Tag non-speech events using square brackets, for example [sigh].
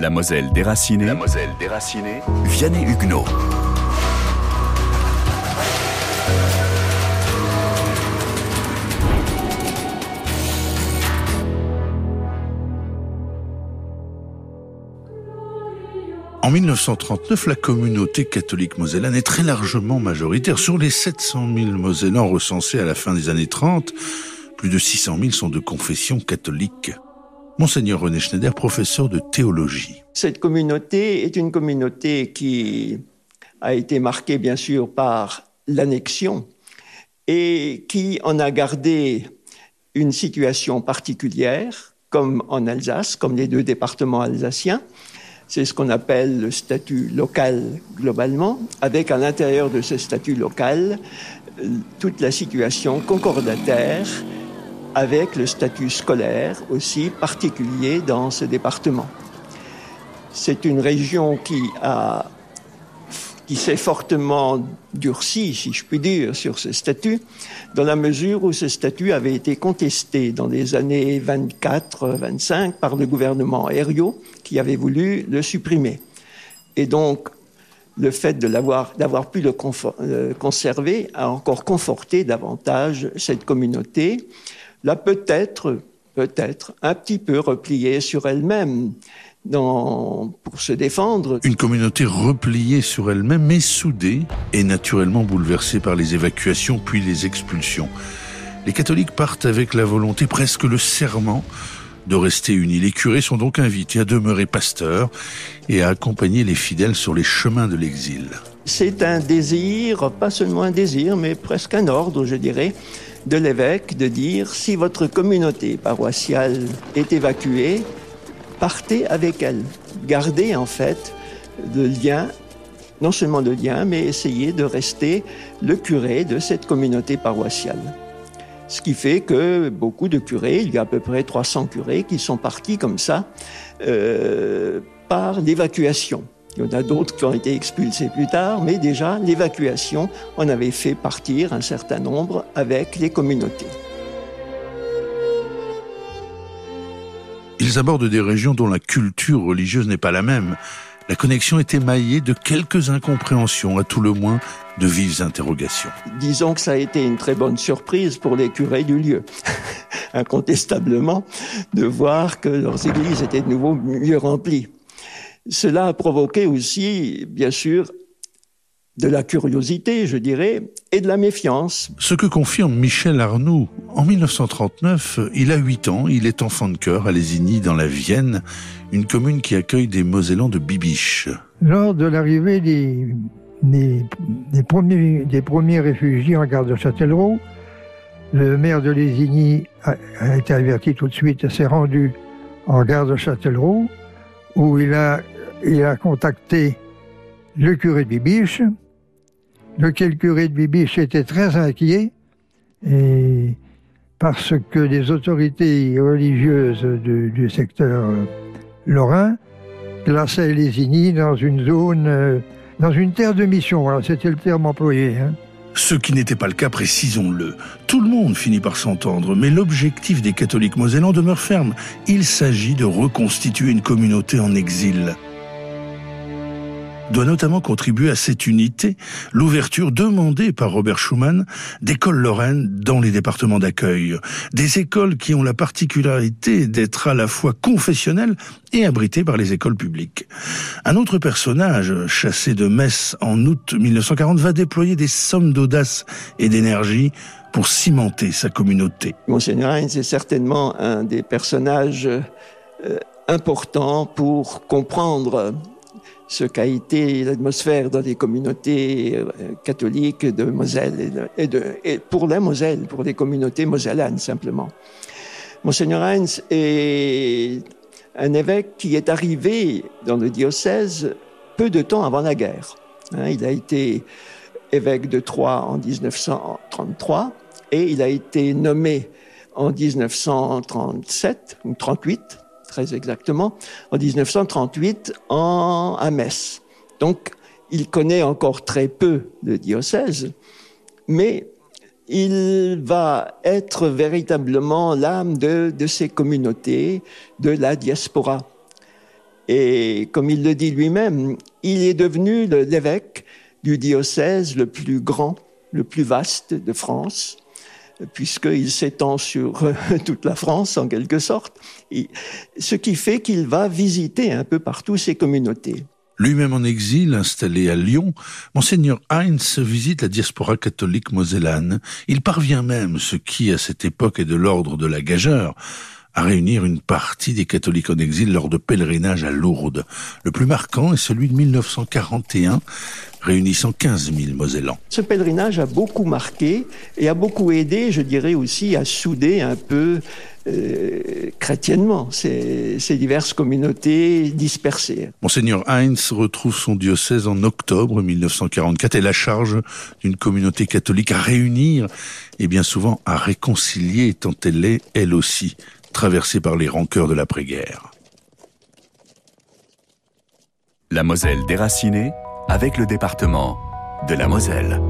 La Moselle déracinée. La Moselle déracinée. Vianney Huguenot. En 1939, la communauté catholique mosellane est très largement majoritaire. Sur les 700 000 Mosellans recensés à la fin des années 30, plus de 600 000 sont de confession catholique. Monseigneur René Schneider, professeur de théologie. Cette communauté est une communauté qui a été marquée bien sûr par l'annexion et qui en a gardé une situation particulière, comme en Alsace, comme les deux départements alsaciens. C'est ce qu'on appelle le statut local globalement, avec à l'intérieur de ce statut local toute la situation concordataire avec le statut scolaire aussi particulier dans ce département. C'est une région qui a qui s'est fortement durci, si je puis dire, sur ce statut, dans la mesure où ce statut avait été contesté dans les années 24-25 par le gouvernement Herriot, qui avait voulu le supprimer. Et donc, le fait de l'avoir, d'avoir pu le conserver a encore conforté davantage cette communauté, l'a peut-être, peut-être, un petit peu repliée sur elle-même pour se défendre. Une communauté repliée sur elle-même, mais soudée et naturellement bouleversée par les évacuations puis les expulsions. Les catholiques partent avec la volonté, presque le serment, de rester unis. Les curés sont donc invités à demeurer pasteurs et à accompagner les fidèles sur les chemins de l'exil. C'est un désir, pas seulement un désir, mais presque un ordre, je dirais, de l'évêque de dire si votre communauté paroissiale est évacuée, partez avec elle. Gardez en fait le lien, non seulement le lien, mais essayez de rester le curé de cette communauté paroissiale. Ce qui fait que beaucoup de curés, il y a à peu près 300 curés qui sont partis comme ça euh, par l'évacuation. Il y en a d'autres qui ont été expulsés plus tard, mais déjà l'évacuation, on avait fait partir un certain nombre avec les communautés. Ils abordent des régions dont la culture religieuse n'est pas la même. La connexion est émaillée de quelques incompréhensions, à tout le moins de vives interrogations. Disons que ça a été une très bonne surprise pour les curés du lieu, [laughs] incontestablement, de voir que leurs églises étaient de nouveau mieux remplies. Cela a provoqué aussi, bien sûr, de la curiosité, je dirais, et de la méfiance. Ce que confirme Michel Arnoux. En 1939, il a 8 ans, il est enfant de cœur à Lésigny, dans la Vienne, une commune qui accueille des Mosellans de Bibiche. Lors de l'arrivée des, des, premiers, des premiers réfugiés en gare de Châtellerault, le maire de Lésigny a, a été averti tout de suite, s'est rendu en gare de Châtellerault, où il a, il a contacté le curé de Bibiche, lequel curé de Bibiche était très inquiet, et parce que les autorités religieuses du, secteur euh, lorrain classaient Lésigny dans une zone, euh, dans une terre de mission. c'était le terme employé. Hein. Ce qui n'était pas le cas, précisons-le. Tout le monde finit par s'entendre, mais l'objectif des catholiques mosellans demeure ferme. Il s'agit de reconstituer une communauté en exil doit notamment contribuer à cette unité l'ouverture demandée par Robert Schuman d'écoles lorraines dans les départements d'accueil. Des écoles qui ont la particularité d'être à la fois confessionnelles et abritées par les écoles publiques. Un autre personnage, chassé de Metz en août 1940, va déployer des sommes d'audace et d'énergie pour cimenter sa communauté. Monseigneur Heinz est certainement un des personnages euh, importants pour comprendre ce qu'a été l'atmosphère dans les communautés euh, catholiques de Moselle et, pour la Moselle, pour les communautés mosellanes simplement. Monseigneur Heinz est un évêque qui est arrivé dans le diocèse peu de temps avant la guerre. Hein, il a été évêque de Troyes en 1933 et il a été nommé en 1937 ou 38 très exactement, en 1938 en, à Metz. Donc, il connaît encore très peu le diocèse, mais il va être véritablement l'âme de, de ces communautés, de la diaspora. Et comme il le dit lui-même, il est devenu l'évêque du diocèse le plus grand, le plus vaste de France, puisqu'il s'étend sur [laughs] toute la France en quelque sorte, ce qui fait qu'il va visiter un peu partout ces communautés. Lui-même en exil, installé à Lyon, Monseigneur Heinz visite la diaspora catholique mosellane. Il parvient même, ce qui à cette époque est de l'ordre de la gageure, à réunir une partie des catholiques en exil lors de pèlerinages à Lourdes. Le plus marquant est celui de 1941, réunissant 15 000 Mosellans. Ce pèlerinage a beaucoup marqué et a beaucoup aidé, je dirais aussi, à souder un peu euh, chrétiennement ces, ces, diverses communautés dispersées. Monseigneur Heinz retrouve son diocèse en octobre 1944 et la charge d'une communauté catholique à réunir et bien souvent à réconcilier tant elle est, elle aussi, traversée par les rancœurs de l'après-guerre. La Moselle déracinée avec le département de la Moselle.